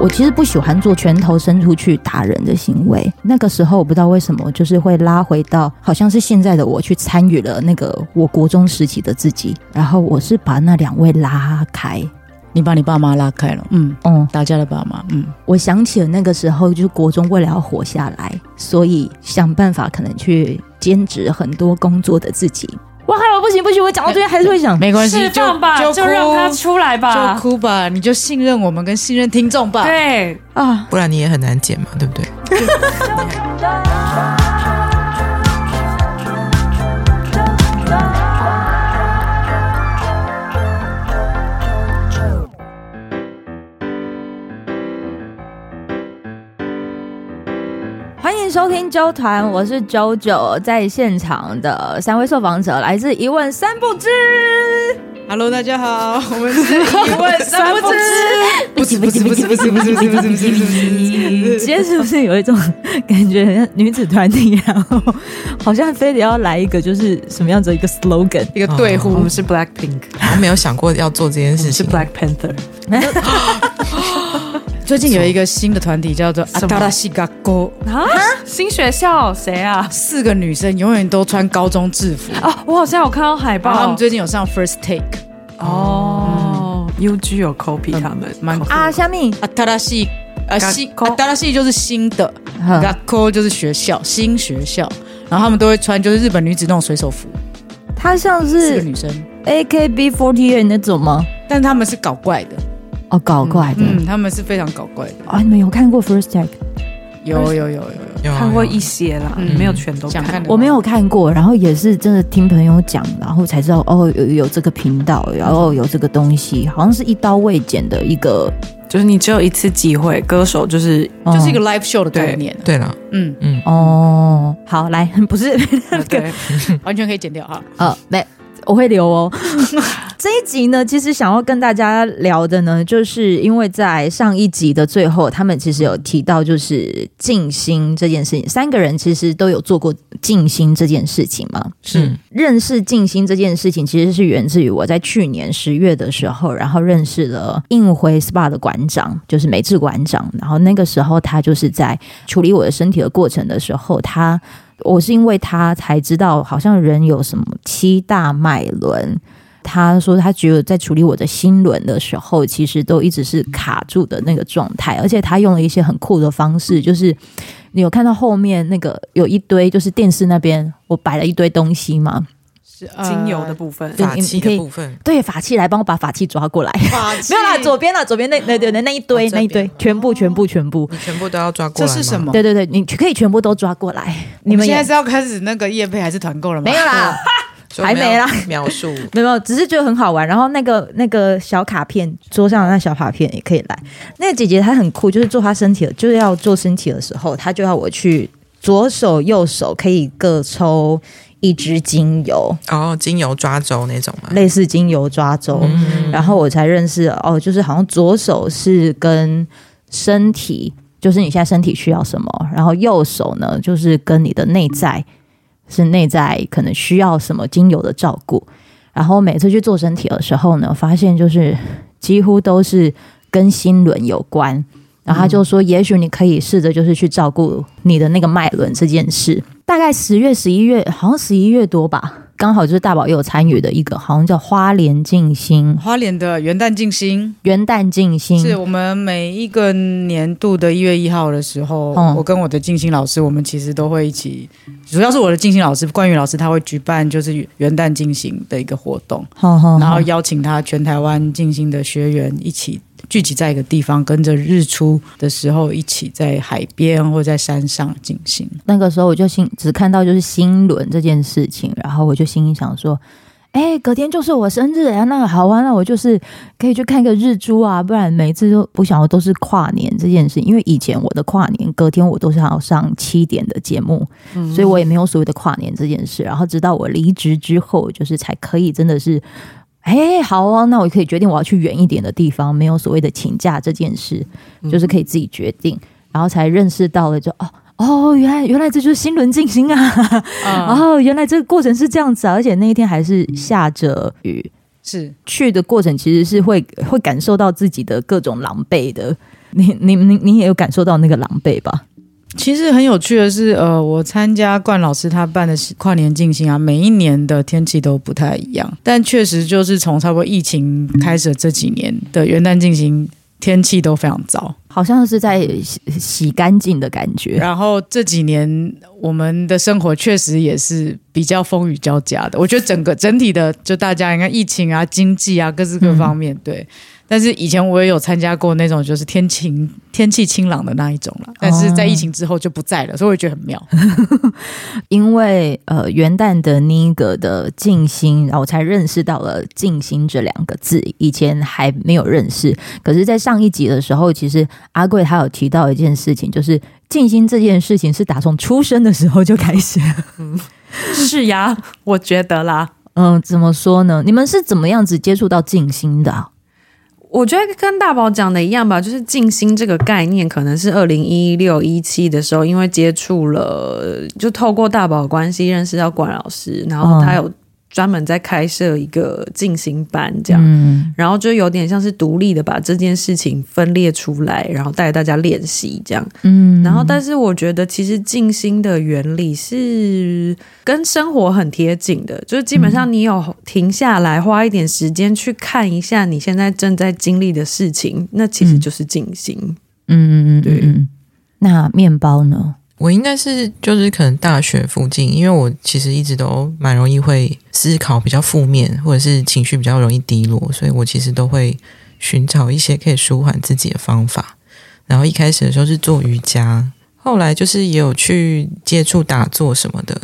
我其实不喜欢做拳头伸出去打人的行为。那个时候我不知道为什么，就是会拉回到好像是现在的我去参与了那个我国中时期的自己，然后我是把那两位拉开。你把你爸妈拉开了，嗯嗯，打架的爸妈，嗯，我想起了那个时候，就是国中为了要活下来，所以想办法可能去兼职很多工作的自己。哇，还有不行不行，我讲到这边还是会想，没关系，就吧，就，就让他出来吧，就哭吧，你就信任我们跟信任听众吧，对。啊，不然你也很难剪嘛，对不对？欢迎收听周团，我是 JoJo，在现场的三位受访者来自一问三不知。Hello，大家好，我们是一问三不知。不是不是不是不是不是不是不是不是。今天是不是有一种感觉，女子团体，然后好像非得要来一个，就是什么样子一个 slogan，一个队呼。我们是 Black Pink，我没有想过要做这件事情。是 Black Panther。最近有一个新的团体叫做阿达拉西嘎沟啊，新学校？谁啊？四个女生永远都穿高中制服。啊！我好像有看到海报，他们最近有上 First Take 哦，UG 有 copy 他们，蛮啊，下面阿达拉西啊西阿达拉西就是新的，嘎沟就是学校新学校，然后他们都会穿就是日本女子那种水手服，她像是四个女生。AKB48 那种吗？但他们是搞怪的。哦，搞怪的，嗯，他们是非常搞怪的啊！你们有看过 First Take？有有有有有看过一些啦，没有全都看。我没有看过，然后也是真的听朋友讲，然后才知道哦，有有这个频道，然后有这个东西，好像是一刀未剪的一个，就是你只有一次机会，歌手就是就是一个 live show 的概念。对了，嗯嗯哦，好来，不是 那个，完全可以剪掉哈。呃，没。我会留哦。这一集呢，其实想要跟大家聊的呢，就是因为在上一集的最后，他们其实有提到就是静心这件事情。三个人其实都有做过静心这件事情嘛。是认识静心这件事情，其实是源自于我在去年十月的时候，然后认识了映辉 SPA 的馆长，就是美智馆长。然后那个时候他就是在处理我的身体的过程的时候，他。我是因为他才知道，好像人有什么七大脉轮。他说他觉得在处理我的心轮的时候，其实都一直是卡住的那个状态。而且他用了一些很酷的方式，就是你有看到后面那个有一堆，就是电视那边我摆了一堆东西吗？精油的部分，法器的部分，对，法器来帮我把法器抓过来。没有啦，左边啦，左边那那对那那一堆那一堆，全部全部全部，你全部都要抓过来。这是什么？对对对，你可以全部都抓过来。你们现在是要开始那个业配还是团购了吗？没有啦，还没啦。描述 没有，只是觉得很好玩。然后那个那个小卡片，桌上的那小卡片也可以来。那个姐姐她很酷，就是做她身体的，就是要做身体的时候，她就要我去左手右手可以各抽。一支精油哦，精油抓周那种吗？类似精油抓周，嗯、然后我才认识哦，就是好像左手是跟身体，就是你现在身体需要什么，然后右手呢，就是跟你的内在，是内在可能需要什么精油的照顾。然后每次去做身体的时候呢，发现就是几乎都是跟心轮有关。然后他就说，也许你可以试着就是去照顾你的那个脉轮这件事。大概十月、十一月，好像十一月多吧，刚好就是大宝也有参与的一个，好像叫花莲静心，花莲的元旦静心，元旦静心。是我们每一个年度的一月一号的时候，嗯、我跟我的静心老师，我们其实都会一起，主要是我的静心老师冠宇老师，他会举办就是元旦静心的一个活动，然后邀请他全台湾静心的学员一起。聚集在一个地方，跟着日出的时候一起在海边或在山上进行。那个时候我就心只看到就是新轮这件事情，然后我就心里想说：“哎，隔天就是我生日啊，那个好啊，那我就是可以去看个日出啊，不然每次都不想要都是跨年这件事。因为以前我的跨年隔天我都是要上七点的节目，嗯、所以我也没有所谓的跨年这件事。然后直到我离职之后，就是才可以真的是。”哎，好啊，那我可以决定我要去远一点的地方，没有所谓的请假这件事，就是可以自己决定，嗯、然后才认识到了就，就哦哦，原来原来这就是心轮静心啊，嗯、然 后原来这个过程是这样子啊，而且那一天还是下着雨，是。去的过程其实是会会感受到自己的各种狼狈的。你你你你也有感受到那个狼狈吧？其实很有趣的是，呃，我参加冠老师他办的跨年进行啊，每一年的天气都不太一样，但确实就是从差不多疫情开始的这几年的元旦进行，天气都非常糟，好像是在洗洗干净的感觉。然后这几年我们的生活确实也是比较风雨交加的，我觉得整个整体的就大家你看疫情啊、经济啊各式各方面，嗯、对。但是以前我也有参加过那种就是天晴天气清朗的那一种了，但是在疫情之后就不在了，所以我觉得很妙。因为呃元旦的那个的静心，然后我才认识到了静心这两个字，以前还没有认识。可是，在上一集的时候，其实阿贵他有提到一件事情，就是静心这件事情是打从出生的时候就开始。嗯，是呀，我觉得啦。嗯，怎么说呢？你们是怎么样子接触到静心的？我觉得跟大宝讲的一样吧，就是静心这个概念，可能是二零一六一七的时候，因为接触了，就透过大宝关系认识到管老师，然后他有。专门在开设一个静心班，这样，嗯、然后就有点像是独立的把这件事情分裂出来，然后带大家练习这样。嗯，然后但是我觉得其实静心的原理是跟生活很贴近的，就是基本上你有停下来花一点时间去看一下你现在正在经历的事情，那其实就是静心。嗯嗯嗯，对。那面包呢？我应该是就是可能大学附近，因为我其实一直都蛮容易会思考比较负面，或者是情绪比较容易低落，所以我其实都会寻找一些可以舒缓自己的方法。然后一开始的时候是做瑜伽，后来就是也有去接触打坐什么的，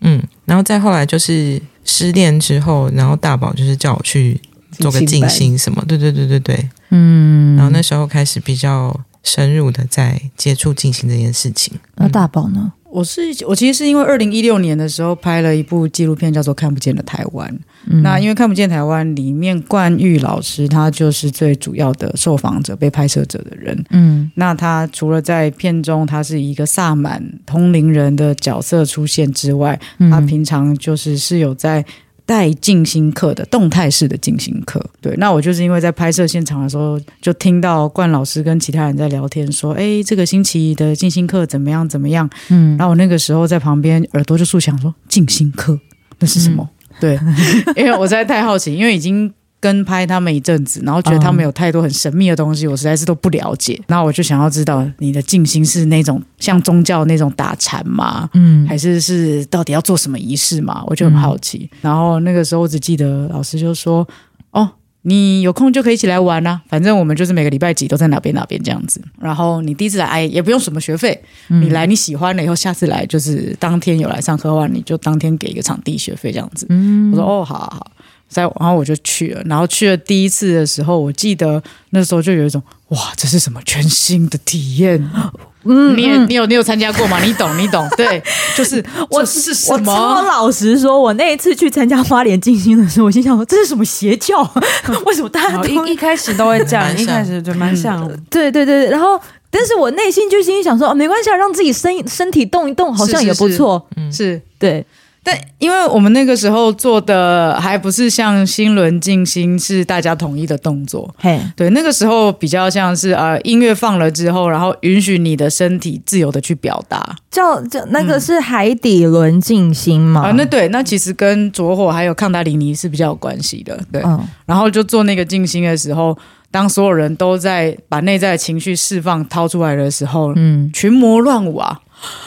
嗯，然后再后来就是失恋之后，然后大宝就是叫我去做个静心什么，对对对对对，嗯，然后那时候开始比较。深入的在接触进行这件事情。那大宝呢？我是我其实是因为二零一六年的时候拍了一部纪录片，叫做《看不见的台湾》。嗯、那因为《看不见台湾》里面冠玉老师他就是最主要的受访者、被拍摄者的人。嗯，那他除了在片中他是一个萨满通灵人的角色出现之外，嗯、他平常就是是有在。带静心课的动态式的静心课，对，那我就是因为在拍摄现场的时候，就听到冠老师跟其他人在聊天，说，哎，这个星期的静心课怎么样？怎么样？嗯，然后我那个时候在旁边耳朵就竖响，说静心课那是什么？嗯、对，因为我实在太好奇，因为已经。跟拍他们一阵子，然后觉得他们有太多很神秘的东西，我实在是都不了解。然后我就想要知道你的静心是那种像宗教那种打禅吗？嗯，还是是到底要做什么仪式吗？我就很好奇。然后那个时候我只记得老师就说：“哦，你有空就可以一起来玩啊，反正我们就是每个礼拜几都在哪边哪边这样子。然后你第一次来，哎，也不用什么学费，你来你喜欢了以后，下次来就是当天有来上课的话，你就当天给一个场地学费这样子。嗯，我说哦，好好好。”在，然后我就去了。然后去了第一次的时候，我记得那时候就有一种哇，这是什么全新的体验？嗯，你你有你有参加过吗？你懂你懂？对，就是我是什么？我老实说，我那一次去参加花莲静心的时候，我心想说这是什么邪教？为什么大家都一一开始都会这样？一开始就 蛮像的。对对对，然后但是我内心就心里想说，哦，没关系，让自己身身体动一动，好像也不错。嗯，是对。但因为我们那个时候做的还不是像新轮静心是大家统一的动作，嘿，对，那个时候比较像是呃音乐放了之后，然后允许你的身体自由的去表达，叫叫那个是海底轮静心吗？啊，那对，那其实跟着火还有康达里尼是比较有关系的，对。嗯，然后就做那个静心的时候，当所有人都在把内在的情绪释放掏出来的时候，嗯，群魔乱舞啊。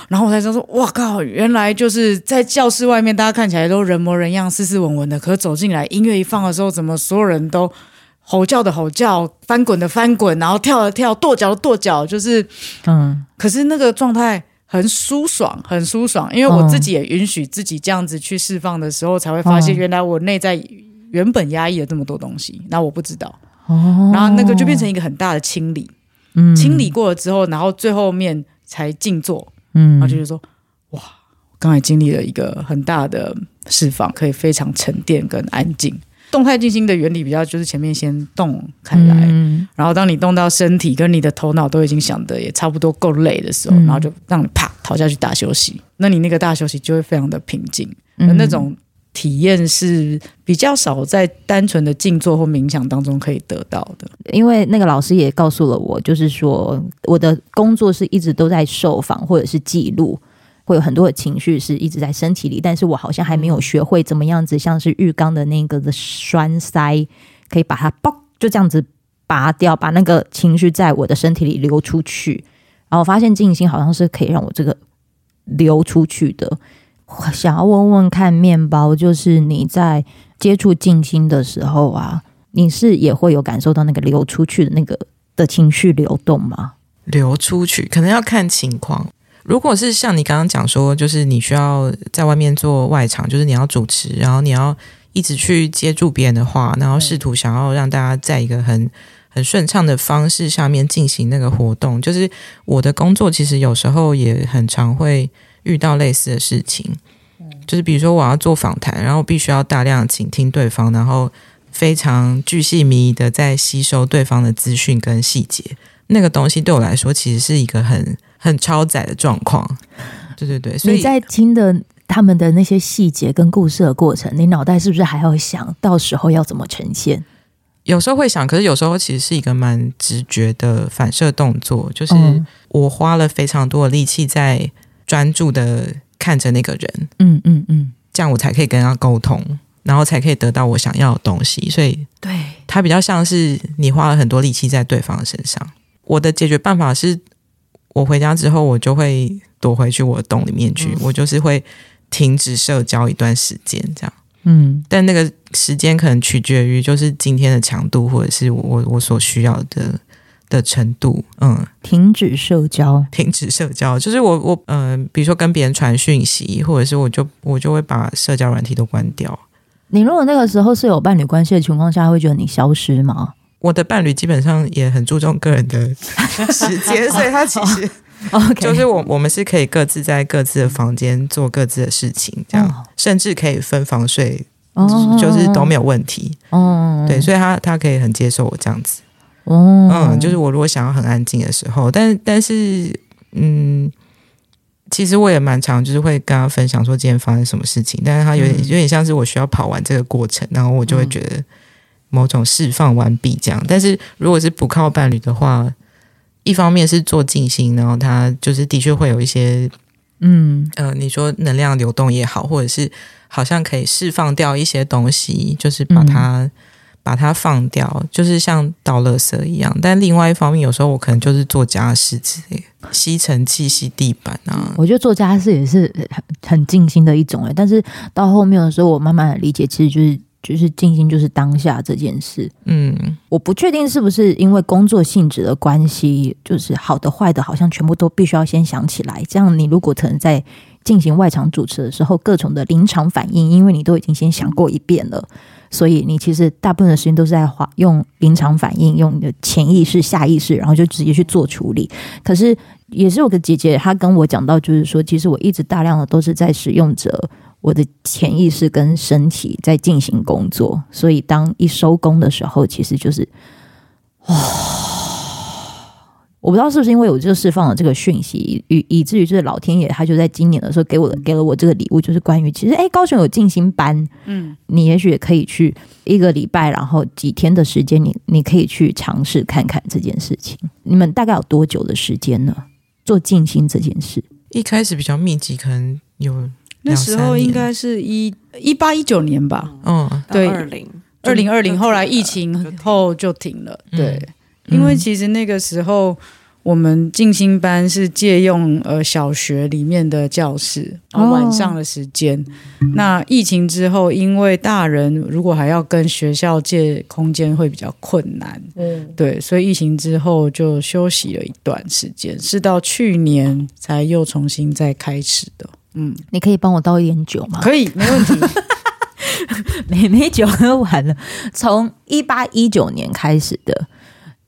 然后我才知道说，哇靠！原来就是在教室外面，大家看起来都人模人样、斯斯文文的，可是走进来，音乐一放的时候，怎么所有人都吼叫的吼叫，翻滚的翻滚，然后跳的跳，跺脚的跺脚，就是嗯。可是那个状态很舒爽，很舒爽，因为我自己也允许自己这样子去释放的时候，才会发现原来我内在原本压抑了这么多东西，那我不知道。哦然后那个就变成一个很大的清理，嗯，清理过了之后，然后最后面才静坐。嗯，然后就是说，哇，刚才经历了一个很大的释放，可以非常沉淀跟安静。动态静心的原理比较就是前面先动开来，嗯、然后当你动到身体跟你的头脑都已经想的也差不多够累的时候，嗯、然后就让你啪躺下去大休息。那你那个大休息就会非常的平静，嗯、那种体验是比较少在单纯的静坐或冥想当中可以得到的。因为那个老师也告诉了我，就是说我的工作是一直都在受访或者是记录，会有很多的情绪是一直在身体里，但是我好像还没有学会怎么样子，像是浴缸的那个的栓塞，可以把它嘣就这样子拔掉，把那个情绪在我的身体里流出去。然后我发现静心好像是可以让我这个流出去的。想要问问看，面包，就是你在接触静心的时候啊，你是也会有感受到那个流出去的那个的情绪流动吗？流出去可能要看情况。如果是像你刚刚讲说，就是你需要在外面做外场，就是你要主持，然后你要一直去接住别人的话，然后试图想要让大家在一个很 很顺畅的方式下面进行那个活动。就是我的工作其实有时候也很常会。遇到类似的事情，就是比如说我要做访谈，然后必须要大量倾听对方，然后非常巨细靡遗的在吸收对方的资讯跟细节。那个东西对我来说，其实是一个很很超载的状况。对对对，所以你在听的他们的那些细节跟故事的过程，你脑袋是不是还要想到时候要怎么呈现？有时候会想，可是有时候其实是一个蛮直觉的反射动作，就是我花了非常多的力气在。专注的看着那个人，嗯嗯嗯，这样我才可以跟他沟通，然后才可以得到我想要的东西。所以，对，他比较像是你花了很多力气在对方的身上。我的解决办法是，我回家之后，我就会躲回去我的洞里面去，嗯、我就是会停止社交一段时间，这样。嗯，但那个时间可能取决于就是今天的强度，或者是我我所需要的。的程度，嗯，停止社交，停止社交，就是我我嗯、呃，比如说跟别人传讯息，或者是我就我就会把社交软体都关掉。你如果那个时候是有伴侣关系的情况下，会觉得你消失吗？我的伴侣基本上也很注重个人的时间，所以他其实 就是我我们是可以各自在各自的房间做各自的事情，这样、哦、甚至可以分房睡，哦、就是都没有问题。哦，对，所以他他可以很接受我这样子。哦，嗯，就是我如果想要很安静的时候，但但是，嗯，其实我也蛮常，就是会跟他分享说今天发生什么事情，但是他有点、嗯、有点像是我需要跑完这个过程，然后我就会觉得某种释放完毕这样。嗯、但是如果是不靠伴侣的话，一方面是做静心，然后他就是的确会有一些，嗯呃，你说能量流动也好，或者是好像可以释放掉一些东西，就是把它。嗯把它放掉，就是像倒垃圾一样。但另外一方面，有时候我可能就是做家事之类，吸尘器、吸地板啊。我觉得做家事也是很很静心的一种诶。但是到后面的时候，我慢慢的理解，其实就是就是静心就是当下这件事。嗯，我不确定是不是因为工作性质的关系，就是好的坏的，好像全部都必须要先想起来。这样你如果可能在进行外场主持的时候，各种的临场反应，因为你都已经先想过一遍了。所以你其实大部分的时间都是在花用临场反应，用你的潜意识、下意识，然后就直接去做处理。可是也是有个姐姐，她跟我讲到，就是说，其实我一直大量的都是在使用着我的潜意识跟身体在进行工作。所以当一收工的时候，其实就是，哇。我不知道是不是因为我就释放了这个讯息，以以至于就是老天爷他就在今年的时候给我的给了我这个礼物，就是关于其实哎，高雄有静心班，嗯，你也许也可以去一个礼拜，然后几天的时间你，你你可以去尝试看看这件事情。你们大概有多久的时间呢？做静心这件事，一开始比较密集，可能有那时候应该是一一八一九年吧，嗯，对，二零。二零二零，后来疫情后就停了，对。嗯因为其实那个时候，我们静心班是借用呃小学里面的教室，然后晚上的时间。哦、那疫情之后，因为大人如果还要跟学校借空间会比较困难，嗯，对，所以疫情之后就休息了一段时间，是到去年才又重新再开始的。嗯，你可以帮我倒一点酒吗？可以，没问题。没没酒喝完了，从一八一九年开始的。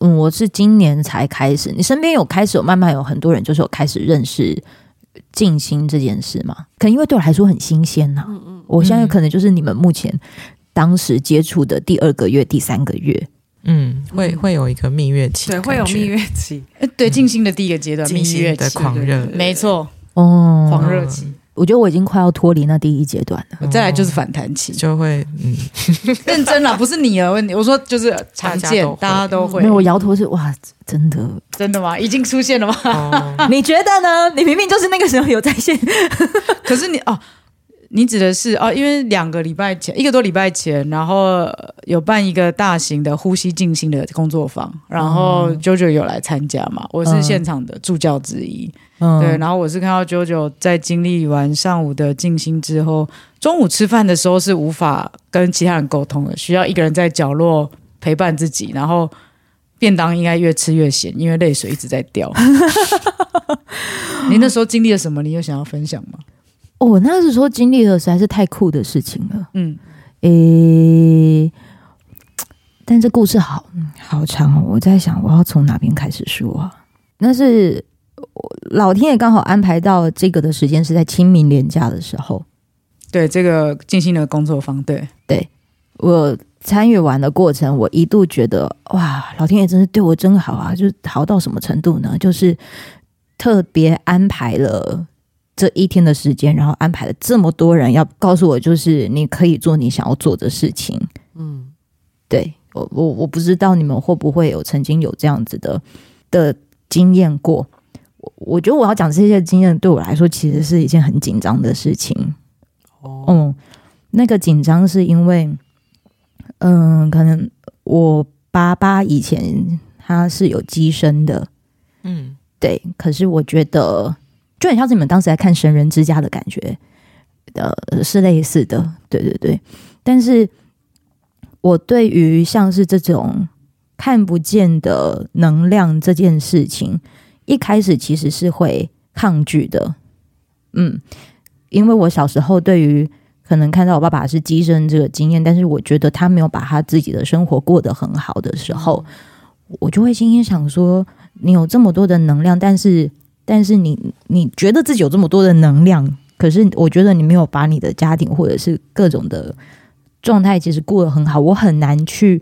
嗯，我是今年才开始。你身边有开始有慢慢有很多人，就是有开始认识静心这件事吗？可能因为对我来说很新鲜呐、啊。嗯嗯，我相信可能就是你们目前当时接触的第二个月、第三个月，嗯，会会有一个蜜月期，对，会有蜜月期。对，静心的第一个阶段，蜜月期的狂热，没错，哦，狂热期。我觉得我已经快要脱离那第一阶段了。再来就是反弹期，就会嗯，认真了，不是你的问题。我说就是常见，大家都会。没有，我摇头是哇，真的，真的吗？已经出现了吗？哦、你觉得呢？你明明就是那个时候有在线，可是你哦。你指的是哦，因为两个礼拜前，一个多礼拜前，然后有办一个大型的呼吸静心的工作坊，然后 JoJo 有来参加嘛？我是现场的助教之一，嗯、对，然后我是看到 JoJo 在经历完上午的静心之后，中午吃饭的时候是无法跟其他人沟通的，需要一个人在角落陪伴自己，然后便当应该越吃越咸，因为泪水一直在掉。你那时候经历了什么？你有想要分享吗？我、哦、那时候经历了实在是太酷的事情了，嗯，诶、欸，但这故事好好长哦，我在想我要从哪边开始说啊？那是老天爷刚好安排到这个的时间是在清明连假的时候，对这个静心的工作坊，对对，我参与完的过程，我一度觉得哇，老天爷真是对我真好啊！就是好到什么程度呢？就是特别安排了。这一天的时间，然后安排了这么多人要告诉我，就是你可以做你想要做的事情。嗯，对，我我我不知道你们会不会有曾经有这样子的的经验过。我我觉得我要讲这些经验，对我来说其实是一件很紧张的事情。哦，嗯，那个紧张是因为，嗯，可能我爸爸以前他是有机身的，嗯，对，可是我觉得。就很像是你们当时在看《神人之家》的感觉，呃，是类似的，对对对。但是我对于像是这种看不见的能量这件事情，一开始其实是会抗拒的，嗯，因为我小时候对于可能看到我爸爸是机身这个经验，但是我觉得他没有把他自己的生活过得很好的时候，我就会心里想说：你有这么多的能量，但是。但是你你觉得自己有这么多的能量，可是我觉得你没有把你的家庭或者是各种的状态其实过得很好，我很难去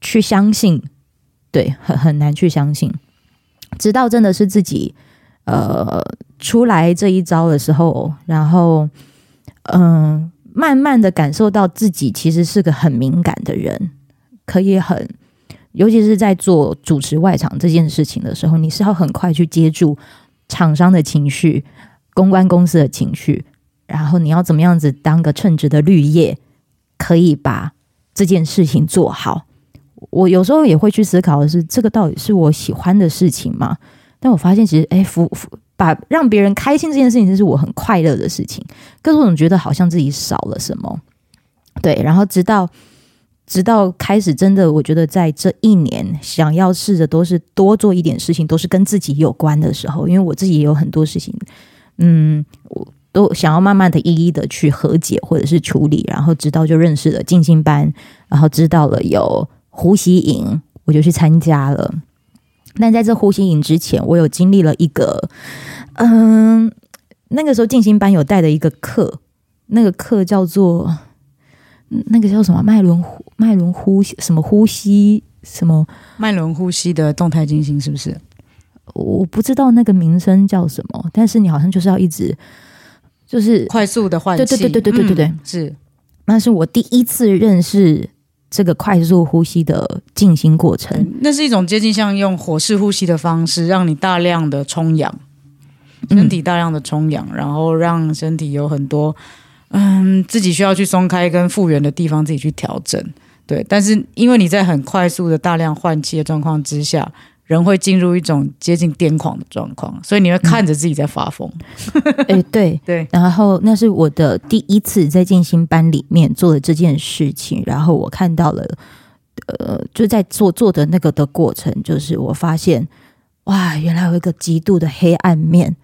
去相信，对，很很难去相信。直到真的是自己呃出来这一招的时候，然后嗯、慢慢的感受到自己其实是个很敏感的人，可以很。尤其是在做主持外场这件事情的时候，你是要很快去接住厂商的情绪、公关公司的情绪，然后你要怎么样子当个称职的绿叶，可以把这件事情做好。我有时候也会去思考的是，这个到底是我喜欢的事情吗？但我发现，其实，哎，服服把让别人开心这件事情，这是我很快乐的事情。可是我总觉得好像自己少了什么。对，然后直到。直到开始，真的，我觉得在这一年，想要试着都是多做一点事情，都是跟自己有关的时候，因为我自己也有很多事情，嗯，我都想要慢慢的一一的去和解或者是处理，然后直到就认识了静心班，然后知道了有呼吸营，我就去参加了。但在这呼吸营之前，我有经历了一个，嗯，那个时候静心班有带的一个课，那个课叫做。那个叫什么脉轮呼脉轮呼吸什么呼吸什么脉轮呼吸的动态进行是不是？我不知道那个名称叫什么，但是你好像就是要一直就是快速的换气，对对对对对对对，嗯、是。那是我第一次认识这个快速呼吸的静心过程，嗯、那是一种接近像用火式呼吸的方式，让你大量的充氧，身体大量的充氧，嗯、然后让身体有很多。嗯，自己需要去松开跟复原的地方，自己去调整。对，但是因为你在很快速的大量换气的状况之下，人会进入一种接近癫狂的状况，所以你会看着自己在发疯。哎、嗯欸，对 对。然后那是我的第一次在静心班里面做的这件事情，然后我看到了，呃，就在做做的那个的过程，就是我发现，哇，原来有一个极度的黑暗面，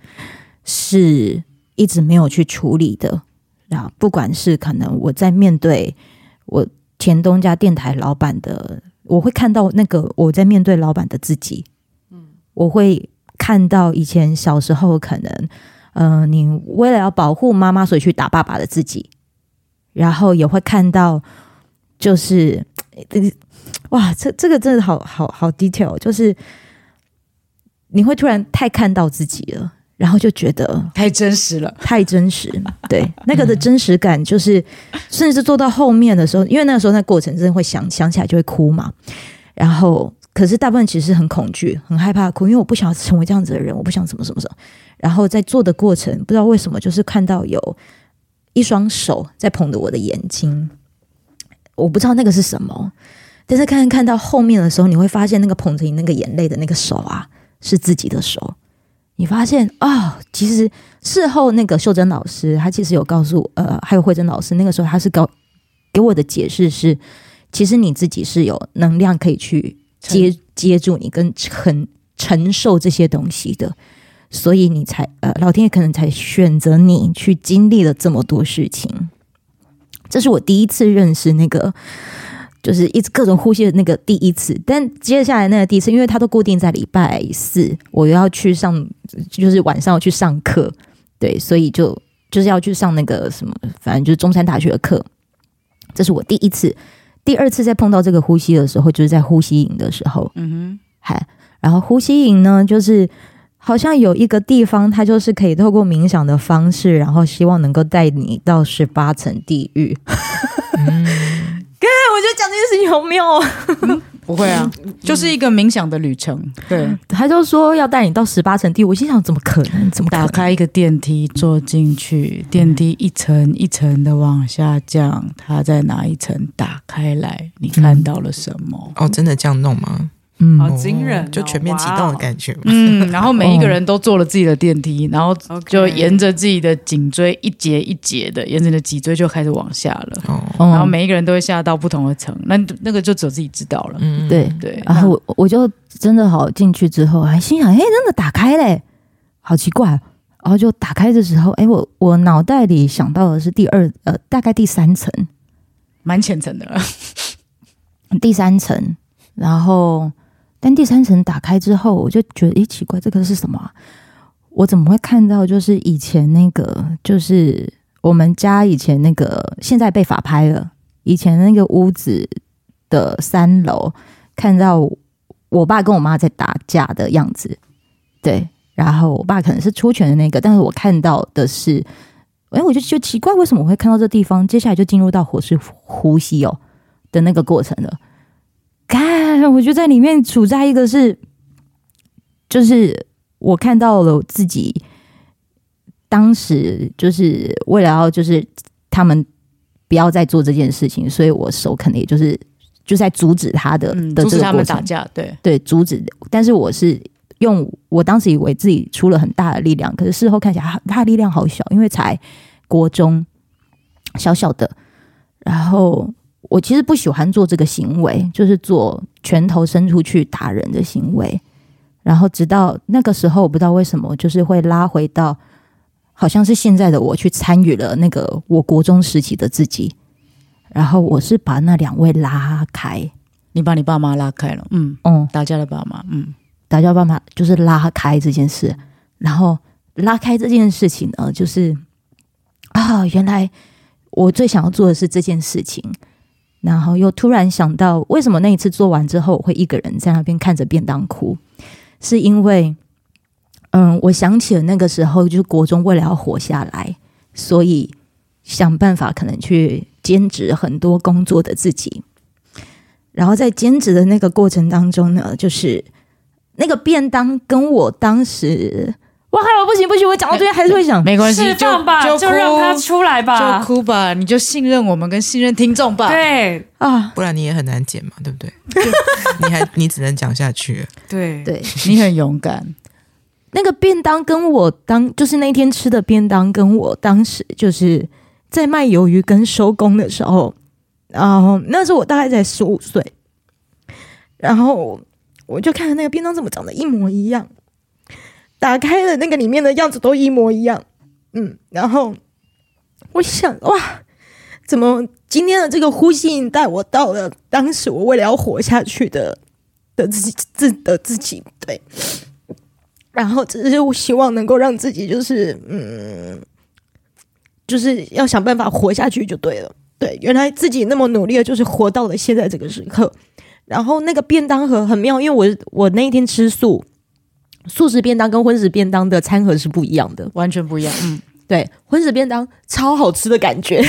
是一直没有去处理的。然后，不管是可能我在面对我前东家电台老板的，我会看到那个我在面对老板的自己，嗯，我会看到以前小时候可能，嗯、呃，你为了要保护妈妈，所以去打爸爸的自己，然后也会看到，就是，哇，这这个真的好好好 detail，就是你会突然太看到自己了。然后就觉得太真实了，太真实。对，那个的真实感就是，甚至做到后面的时候，因为那个时候那过程真的会想想起来就会哭嘛。然后，可是大部分其实很恐惧、很害怕哭，因为我不想成为这样子的人，我不想什么什么什么。然后在做的过程，不知道为什么，就是看到有一双手在捧着我的眼睛，我不知道那个是什么。但是看看到后面的时候，你会发现那个捧着你那个眼泪的那个手啊，是自己的手。你发现啊、哦，其实事后那个秀珍老师，他其实有告诉呃，还有慧珍老师，那个时候他是告给我的解释是，其实你自己是有能量可以去接接住你跟承承受这些东西的，所以你才呃，老天爷可能才选择你去经历了这么多事情。这是我第一次认识那个。就是一直各种呼吸的那个第一次，但接下来那个第一次，因为他都固定在礼拜四，我又要去上，就是晚上要去上课，对，所以就就是要去上那个什么，反正就是中山大学的课。这是我第一次，第二次再碰到这个呼吸的时候，就是在呼吸营的时候，嗯哼，嗨，然后呼吸营呢，就是好像有一个地方，它就是可以透过冥想的方式，然后希望能够带你到十八层地狱。嗯我觉得讲这件事情好妙啊、嗯！不会啊，就是一个冥想的旅程。对，他就说要带你到十八层地，我心想怎么可能？怎么打开一个电梯坐进去？电梯一层一层的往下降，它在哪一层打开来？你看到了什么？哦，真的这样弄吗？嗯，好惊人、哦，就全面启动的感觉。嗯，然后每一个人都坐了自己的电梯，然后就沿着自己的颈椎一节一节的，沿着你的脊椎就开始往下了。哦，然后每一个人都会下到不同的层，那那个就只有自己知道了。嗯，对对。然后我我就真的好进去之后，还心想，哎，真的打开嘞，好奇怪。然后就打开的时候，哎，我我脑袋里想到的是第二呃，大概第三层，蛮浅层的了。第三层，然后。但第三层打开之后，我就觉得，诶，奇怪，这个是什么？我怎么会看到？就是以前那个，就是我们家以前那个，现在被法拍了。以前那个屋子的三楼，看到我爸跟我妈在打架的样子。对，然后我爸可能是出拳的那个，但是我看到的是，诶，我就觉得奇怪，为什么我会看到这地方？接下来就进入到火势呼吸哦的那个过程了。看，我就在里面处在一个是，就是我看到了自己当时就是为了要就是他们不要再做这件事情，所以我手可能也就是就在阻止他的，嗯、的这个过程，阻止他们打架，对对，阻止。但是我是用我当时以为自己出了很大的力量，可是事后看起来他他力量好小，因为才国中小小的，然后。我其实不喜欢做这个行为，就是做拳头伸出去打人的行为。然后直到那个时候，我不知道为什么，就是会拉回到好像是现在的我去参与了那个我国中时期的自己。然后我是把那两位拉开，你把你爸妈拉开了，嗯嗯，打架的爸妈，嗯，打架爸妈就是拉开这件事。然后拉开这件事情呢，就是啊，原来我最想要做的是这件事情。然后又突然想到，为什么那一次做完之后，我会一个人在那边看着便当哭？是因为，嗯，我想起了那个时候，就是国中为了要活下来，所以想办法可能去兼职很多工作的自己。然后在兼职的那个过程当中呢，就是那个便当跟我当时。哇，不行不行，我讲到这边还是会想，没关系，就吧，就，就，就让他出来吧，就哭吧，你就信任我们跟信任听众吧，对。啊，不然你也很难剪嘛，对不对？你还你只能讲下去，对。对，你很勇敢。那个便当跟我当就是那天吃的便当，跟我当时就是在卖鱿鱼跟收工的时候，然后那时候我大概才十五岁，然后我就看着那个便当怎么长得一模一样。打开了那个里面的样子都一模一样，嗯，然后我想哇，怎么今天的这个呼吸带我到了当时我为了要活下去的的自己自的自己对，然后只是我希望能够让自己就是嗯，就是要想办法活下去就对了，对，原来自己那么努力的就是活到了现在这个时刻，然后那个便当盒很妙，因为我我那一天吃素。素食便当跟荤食便当的餐盒是不一样的，完全不一样。嗯，对，荤食便当超好吃的感觉，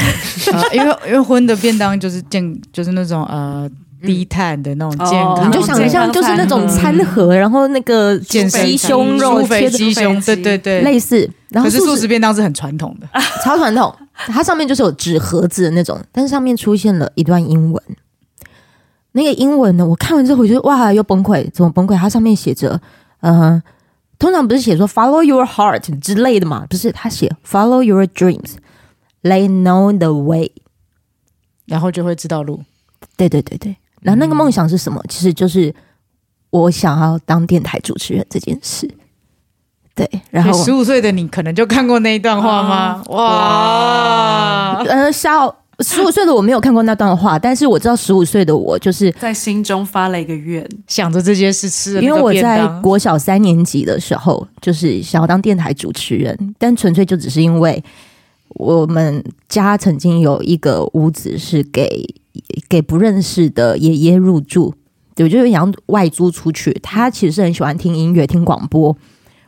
呃、因为因为荤的便当就是健，就是那种呃。低碳的那种健康，你就想象就是那种餐盒，然后那个鸡胸肉切的鸡胸，对对对，类似。然后可是素食便当是很传统的，超传统。它上面就是有纸盒子的那种，但是上面出现了一段英文。那个英文呢，我看完之后我觉得哇，又崩溃，怎么崩溃？它上面写着，嗯、呃，通常不是写说 “follow your heart” 之类的嘛？不是，他写 “follow your dreams”，“they know the way”，然后就会知道路。对对对对。然后那个梦想是什么？其实就是我想要当电台主持人这件事。对，然后十五岁的你可能就看过那一段话吗？哇，哇呃，小十五岁的我没有看过那段话，但是我知道十五岁的我就是在心中发了一个愿，想着这件事吃。因为我在国小三年级的时候，就是想要当电台主持人，但纯粹就只是因为我们家曾经有一个屋子是给。给不认识的爷爷入住，对，我就想外租出去。他其实是很喜欢听音乐、听广播。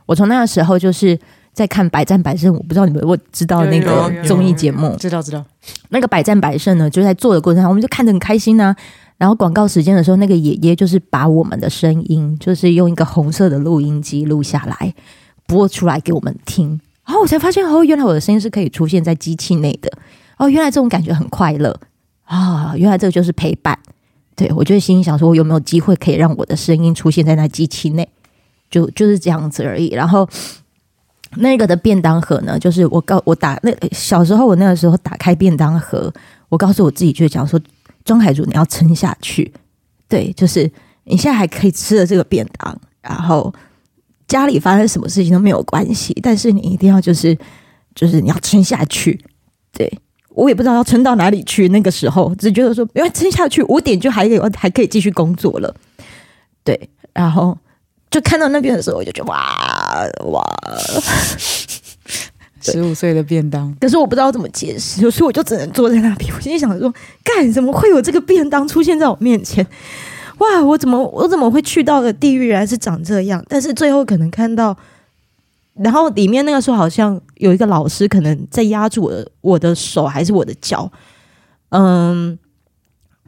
我从那个时候就是在看《百战百胜》，我不知道你们有知道那个综艺节目？知道知道。那个《百战百胜》呢，就在做的过程中，我们就看得很开心呢、啊。然后广告时间的时候，那个爷爷就是把我们的声音，就是用一个红色的录音机录下来，播出来给我们听。然后我才发现，哦，原来我的声音是可以出现在机器内的。哦，原来这种感觉很快乐。啊，原来这个就是陪伴。对，我就心里想说，我有没有机会可以让我的声音出现在那机器内？就就是这样子而已。然后那个的便当盒呢，就是我告我打那小时候，我那个时候打开便当盒，我告诉我自己就讲说，庄海竹你要撑下去。对，就是你现在还可以吃了这个便当，然后家里发生什么事情都没有关系，但是你一定要就是就是你要撑下去。对。我也不知道要撑到哪里去，那个时候只觉得说，因为撑下去五点就还有还可以继续工作了，对，然后就看到那边的时候，我就觉得哇哇，十五岁的便当，可是我不知道怎么解释，所以我就只能坐在那边。我心里想说，干怎么会有这个便当出现在我面前？哇，我怎么我怎么会去到的地狱原来是长这样？但是最后可能看到。然后里面那个时候好像有一个老师可能在压住我的我的手还是我的脚，嗯，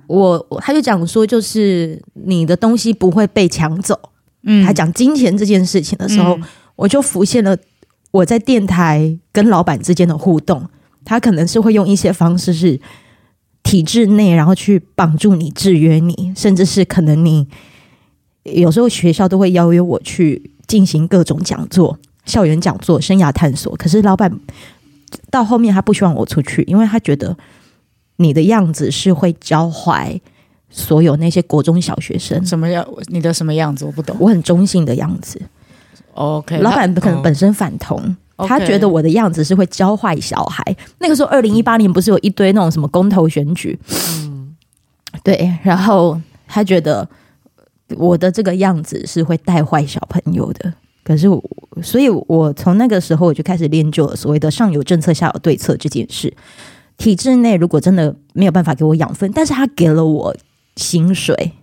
我他就讲说就是你的东西不会被抢走，嗯，他讲金钱这件事情的时候，嗯，我就浮现了我在电台跟老板之间的互动，他可能是会用一些方式是体制内，然后去绑住你、制约你，甚至是可能你有时候学校都会邀约我去进行各种讲座。校园讲座、生涯探索，可是老板到后面他不希望我出去，因为他觉得你的样子是会教坏所有那些国中小学生。什么样？你的什么样子？我不懂。我很中性的样子。OK，老板可能本身反同，他，他觉得我的样子是会教坏小孩。那个时候，二零一八年不是有一堆那种什么公投选举？嗯，对。然后他觉得我的这个样子是会带坏小朋友的。可是我，所以我从那个时候我就开始练就了所谓的“上有政策，下有对策”这件事。体制内如果真的没有办法给我养分，但是他给了我薪水，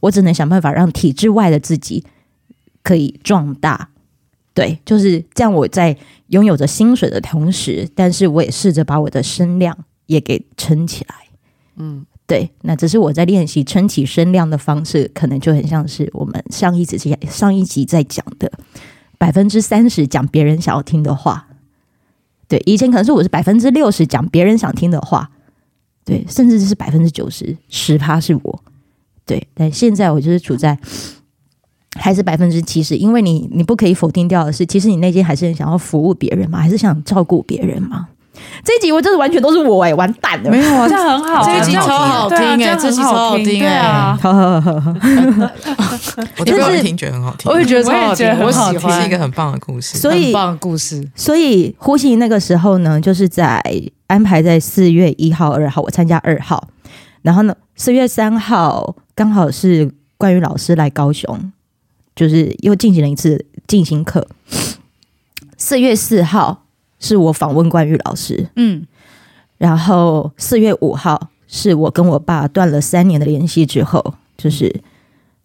我只能想办法让体制外的自己可以壮大。对，就是这样。我在拥有着薪水的同时，但是我也试着把我的声量也给撑起来。嗯。对，那只是我在练习撑起声量的方式，可能就很像是我们上一集上一集在讲的百分之三十讲别人想要听的话。对，以前可能是我是百分之六十讲别人想听的话，对，甚至是百分之九十十趴是我。对，但现在我就是处在还是百分之七十，因为你你不可以否定掉的是，其实你内心还是很想要服务别人嘛，还是想照顾别人嘛。这一集我真的完全都是我哎、欸，完蛋了！没有啊，这样很好，这一集超好听哎、欸，这集超好听哎、欸，好好好好，我听觉得很好听，我也觉得超好听，我喜欢，是一个很棒的故事，所以很棒的故事。所以呼吸那个时候呢，就是在安排在四月一号、二号，我参加二号，然后呢，四月三号刚好是关于老师来高雄，就是又进行了一次进行课，四月四号。是我访问关于老师，嗯，然后四月五号是我跟我爸断了三年的联系之后，就是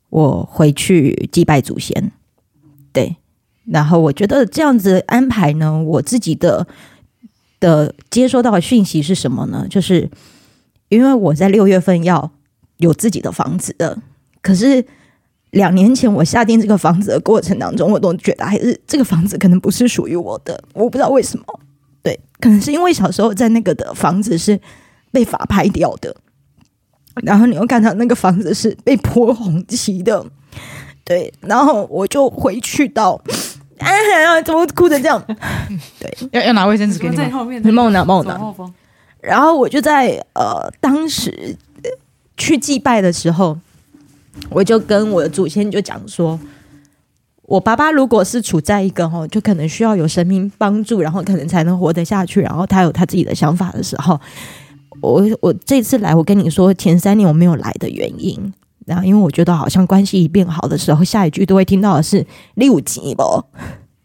我回去祭拜祖先，对，然后我觉得这样子安排呢，我自己的的接收到的讯息是什么呢？就是因为我在六月份要有自己的房子的，可是两年前我下定这个房子的过程当中，我都觉得还是这个房子可能不是属于我的，我不知道为什么。对，可能是因为小时候在那个的房子是被法拍掉的，然后你又看到那个房子是被泼红漆的，对，然后我就回去到。哎呀，怎么哭成这样？对，要要拿卫生纸给你。在后面，你帮我拿，帮我拿。然后我就在呃，当时去祭拜的时候，我就跟我的祖先就讲说，我爸爸如果是处在一个哈，就可能需要有神明帮助，然后可能才能活得下去，然后他有他自己的想法的时候，我我这次来，我跟你说前三年我没有来的原因。然后，因为我觉得好像关系一变好的时候，下一句都会听到的是“六级不”，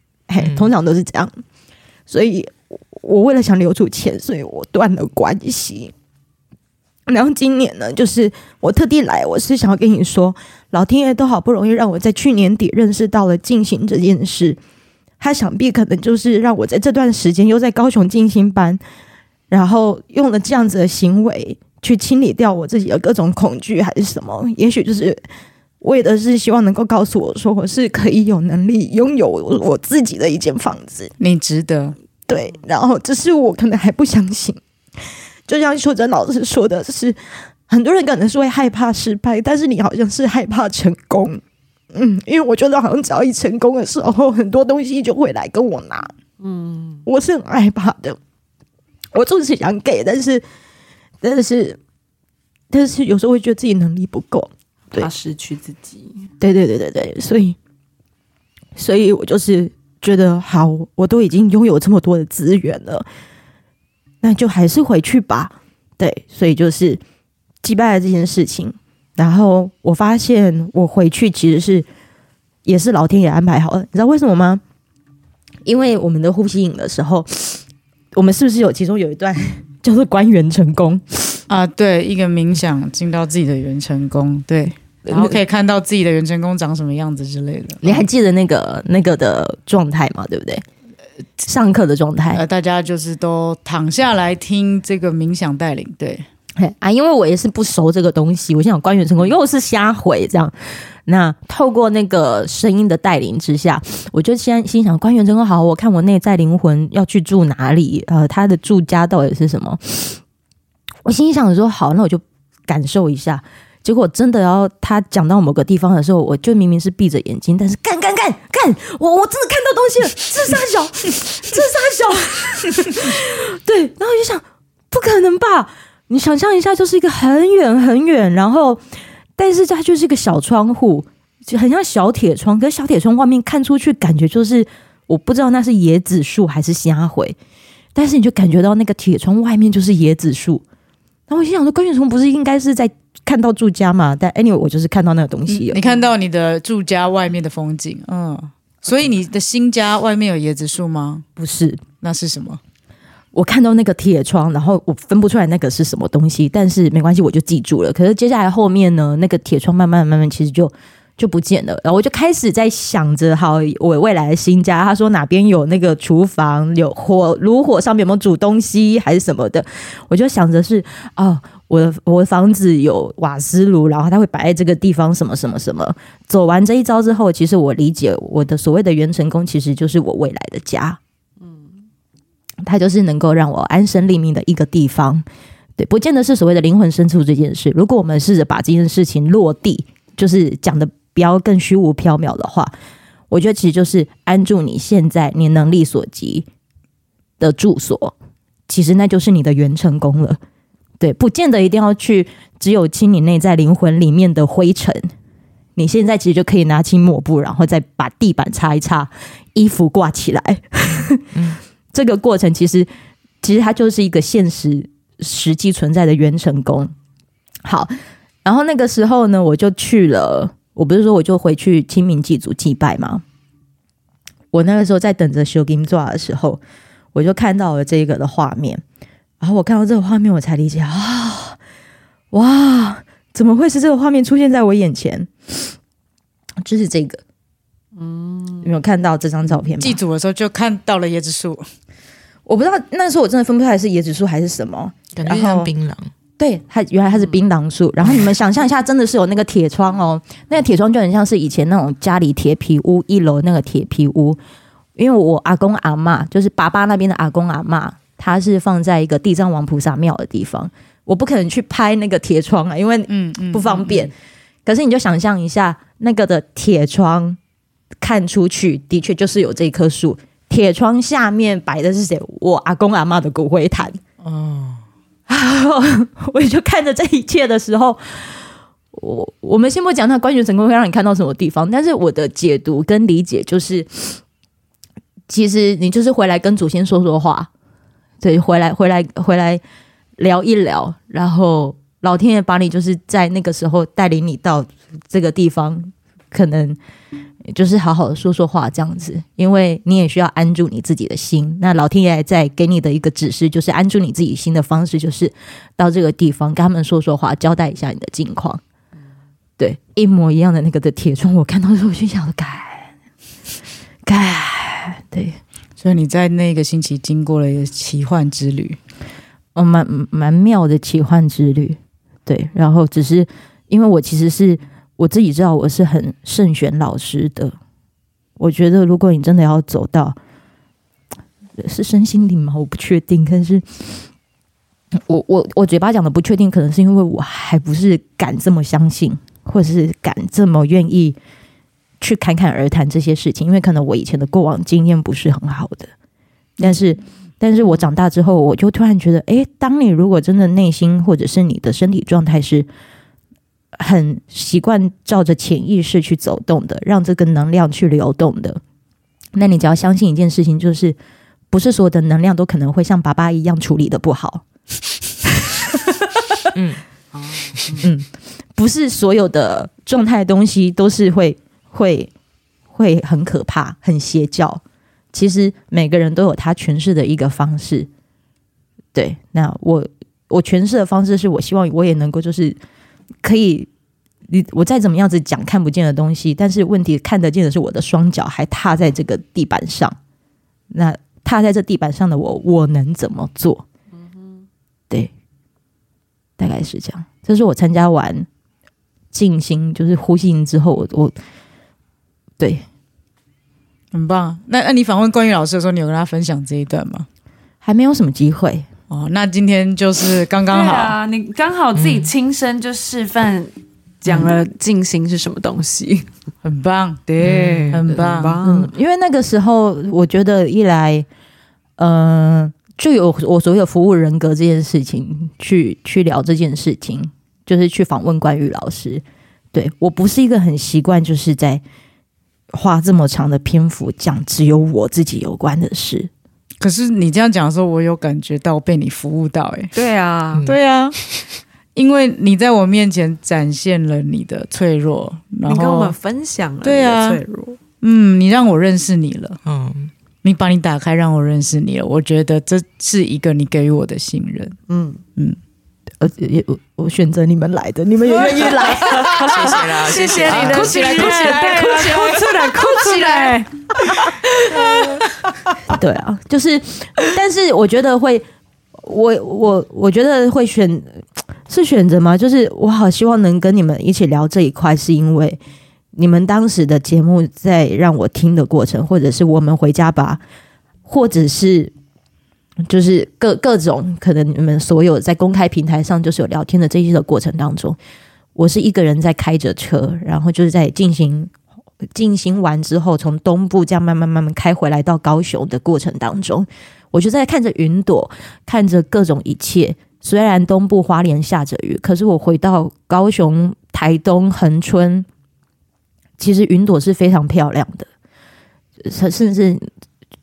嘿，通常都是这样。所以，我为了想留住钱，所以我断了关系。然后今年呢，就是我特地来，我是想要跟你说，老天爷都好不容易让我在去年底认识到了进行这件事，他想必可能就是让我在这段时间又在高雄进行班，然后用了这样子的行为。去清理掉我自己的各种恐惧还是什么？也许就是为的是希望能够告诉我说，我是可以有能力拥有我自己的一间房子。你值得，对。然后只是我可能还不相信，就像秀珍老师说的，就是很多人可能是会害怕失败，但是你好像是害怕成功。嗯，因为我觉得好像只要一成功的时候，很多东西就会来跟我拿。嗯，我是很害怕的。我就是想给，但是。但是，但是有时候会觉得自己能力不够，怕失去自己。对对对对对，所以，所以我就是觉得，好，我都已经拥有这么多的资源了，那就还是回去吧。对，所以就是击败了这件事情，然后我发现我回去其实是也是老天爷安排好了。你知道为什么吗？因为我们的呼吸影的时候，我们是不是有其中有一段？就是观元成功啊，对，一个冥想进到自己的元成功，对，然后可以看到自己的元成功长什么样子之类的。你还记得那个那个的状态吗？对不对？上课的状态，呃，大家就是都躺下来听这个冥想带领，对，啊，因为我也是不熟这个东西，我想观元成功又是瞎回这样。那透过那个声音的带领之下，我就先心想：观元成功好，我看我内在灵魂要去住哪里？呃，他的住家到底是什么？我心想说：好，那我就感受一下。结果真的要他讲到某个地方的时候，我就明明是闭着眼睛，但是干干干干，我我真的看到东西了，这三小，这三小，对，然后我就想，不可能吧？你想象一下，就是一个很远很远，然后。但是它就是一个小窗户，就很像小铁窗。可是小铁窗外面看出去，感觉就是我不知道那是椰子树还是虾回。但是你就感觉到那个铁窗外面就是椰子树。然后我心想说，观元从不是应该是在看到住家嘛？但 anyway，我就是看到那个东西。你看到你的住家外面的风景，嗯，所以你的新家外面有椰子树吗？不是，那是什么？我看到那个铁窗，然后我分不出来那个是什么东西，但是没关系，我就记住了。可是接下来后面呢，那个铁窗慢慢慢慢其实就就不见了。然后我就开始在想着，好，我未来的新家，他说哪边有那个厨房，有火炉火上面有没有煮东西，还是什么的？我就想着是哦，我的我的房子有瓦斯炉，然后它会摆在这个地方，什么什么什么。走完这一招之后，其实我理解我的所谓的元成功，其实就是我未来的家。它就是能够让我安身立命的一个地方，对，不见得是所谓的灵魂深处这件事。如果我们试着把这件事情落地，就是讲的比较更虚无缥缈的话，我觉得其实就是安住你现在你能力所及的住所，其实那就是你的元成功了。对，不见得一定要去，只有清你内在灵魂里面的灰尘。你现在其实就可以拿起抹布，然后再把地板擦一擦，衣服挂起来。这个过程其实，其实它就是一个现实、实际存在的元成功。好，然后那个时候呢，我就去了。我不是说我就回去清明祭祖祭拜吗？我那个时候在等着修金座的时候，我就看到了这个的画面。然后我看到这个画面，我才理解啊，哇，怎么会是这个画面出现在我眼前？就是这个，嗯，有没有看到这张照片？祭祖的时候就看到了椰子树，我不知道那时候我真的分不出来是椰子树还是什么，感觉像槟榔。对，它原来它是槟榔树。然后你们想象一下，真的是有那个铁窗哦，那个铁窗就很像是以前那种家里铁皮屋一楼那个铁皮屋。因为我阿公阿嬷就是爸爸那边的阿公阿嬷，他是放在一个地藏王菩萨庙的地方，我不可能去拍那个铁窗啊，因为嗯不方便。可是你就想象一下，那个的铁窗看出去，的确就是有这棵树。铁窗下面摆的是谁？我阿公阿妈的骨灰坛。哦。我也就看着这一切的时候，我我们先不讲那观学成功会让你看到什么地方，但是我的解读跟理解就是，其实你就是回来跟祖先说说话，对，回来回来回来聊一聊，然后老天爷把你就是在那个时候带领你到这个地方，可能。就是好好的说说话这样子，因为你也需要安住你自己的心。那老天爷在给你的一个指示，就是安住你自己心的方式，就是到这个地方跟他们说说话，交代一下你的近况。对，一模一样的那个的铁窗，我看到时候我就想着，改改。对，所以你在那个星期经过了一个奇幻之旅，哦，蛮蛮妙的奇幻之旅。对，然后只是因为我其实是。我自己知道我是很慎选老师的。我觉得如果你真的要走到是身心灵吗？我不确定。但是我我我嘴巴讲的不确定，可能是因为我还不是敢这么相信，或者是敢这么愿意去侃侃而谈这些事情。因为可能我以前的过往经验不是很好的。但是，但是我长大之后，我就突然觉得，诶，当你如果真的内心或者是你的身体状态是。很习惯照着潜意识去走动的，让这个能量去流动的。那你只要相信一件事情，就是不是所有的能量都可能会像爸爸一样处理的不好。嗯，嗯，不是所有的状态东西都是会会会很可怕、很邪教。其实每个人都有他诠释的一个方式。对，那我我诠释的方式是我希望我也能够就是。可以，你我再怎么样子讲看不见的东西，但是问题看得见的是我的双脚还踏在这个地板上。那踏在这地板上的我，我能怎么做？对，大概是这样。这是我参加完静心，就是呼吸营之后，我我对，很棒。那那你访问关于老师的时候，你有跟他分享这一段吗？还没有什么机会。哦，那今天就是刚刚好，啊、你刚好自己亲身就示范讲了静心是什么东西，嗯、很棒，对，嗯、很棒，嗯，因为那个时候我觉得一来，嗯、呃，就有我所有服务人格这件事情，去去聊这件事情，就是去访问关于老师，对，我不是一个很习惯，就是在花这么长的篇幅讲只有我自己有关的事。可是你这样讲的时候，我有感觉到被你服务到、欸，哎，对啊，嗯、对啊，因为你在我面前展现了你的脆弱，然后你跟我们分享了你的脆弱，嗯，你让我认识你了，嗯，你把你打开，让我认识你了，我觉得这是一个你给予我的信任，嗯。嗯。呃，也我我选择你们来的，你们也愿意来，谢谢啦，谢谢你的，哭起来，哭起来，哭起来，哭起来，对啊，就是，但是我觉得会，我我我觉得会选是选择吗？就是我好希望能跟你们一起聊这一块，是因为你们当时的节目在让我听的过程，或者是我们回家吧，或者是。就是各各种可能，你们所有在公开平台上就是有聊天的这些的过程当中，我是一个人在开着车，然后就是在进行进行完之后，从东部这样慢慢慢慢开回来到高雄的过程当中，我就在看着云朵，看着各种一切。虽然东部花莲下着雨，可是我回到高雄、台东、恒春，其实云朵是非常漂亮的，甚至。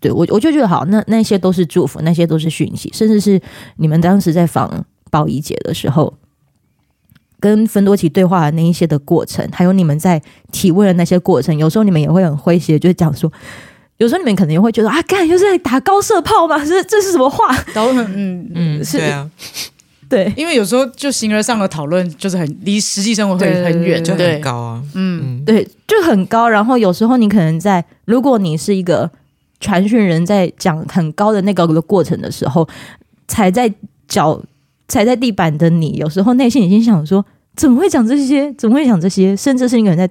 对我，我就觉得好，那那些都是祝福，那些都是讯息，甚至是你们当时在访宝仪姐的时候，跟芬多奇对话的那一些的过程，还有你们在提问的那些过程，有时候你们也会很诙谐，就讲说，有时候你们可能也会觉得啊，干又是在打高射炮吗？这这是什么话？都很嗯嗯，是对啊，对，因为有时候就形而上的讨论就是很离实际生活会很远，就对很高啊。嗯，嗯，对，就很高。然后有时候你可能在，如果你是一个传讯人，在讲很高的那个的过程的时候，踩在脚踩在地板的你，有时候内心已经想说，怎么会讲这些？怎么会讲这些？甚至是你可能在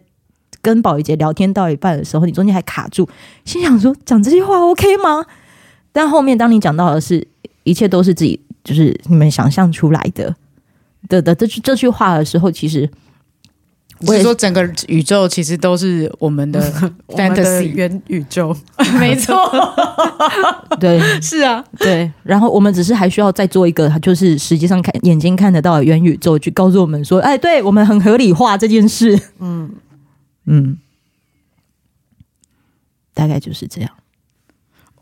跟宝仪姐聊天到一半的时候，你中间还卡住，心想说，讲这些话 OK 吗？但后面当你讲到的是，一切都是自己。就是你们想象出来的的的这句这句话的时候，其实我也说整个宇宙其实都是我们的 fantasy 元宇宙，没错，对，是啊，对。然后我们只是还需要再做一个，就是实际上看眼睛看得到的元宇宙，去告诉我们说，哎，对我们很合理化这件事。嗯嗯，大概就是这样。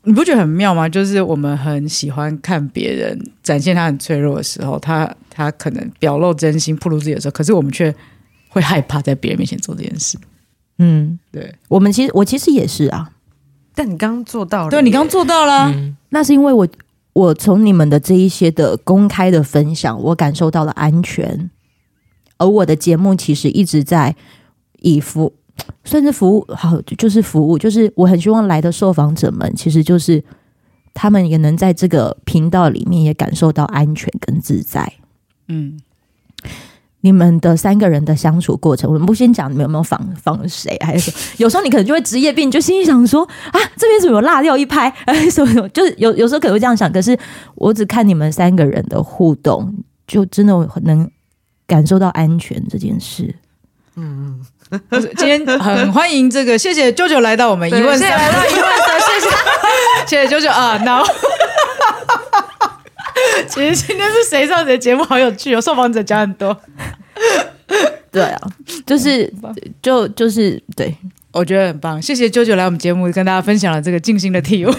你不觉得很妙吗？就是我们很喜欢看别人展现他很脆弱的时候，他他可能表露真心、暴露自己的时候，可是我们却会害怕在别人面前做这件事。嗯，对，我们其实我其实也是啊，但你刚刚做到了，对你刚做到了，嗯。那是因为我我从你们的这一些的公开的分享，我感受到了安全，而我的节目其实一直在以服。算是服务好，就是服务，就是我很希望来的受访者们，其实就是他们也能在这个频道里面也感受到安全跟自在。嗯，你们的三个人的相处过程，我们不先讲你们有没有防防谁，还是说有时候你可能就会职业病，就心里想说啊，这边怎么有落掉一拍，哎，什么什么，就是有有时候可能会这样想。可是我只看你们三个人的互动，就真的能感受到安全这件事。嗯。今天很欢迎这个，谢谢啾啾来到我们疑问三，来到疑问三，谢谢谢谢啾啾啊，然后 其实今天是谁上谁节目好有趣哦，受访者讲很多，对啊，就是就就是对，我觉得很棒，谢谢啾啾来我们节目跟大家分享了这个静心的体悟。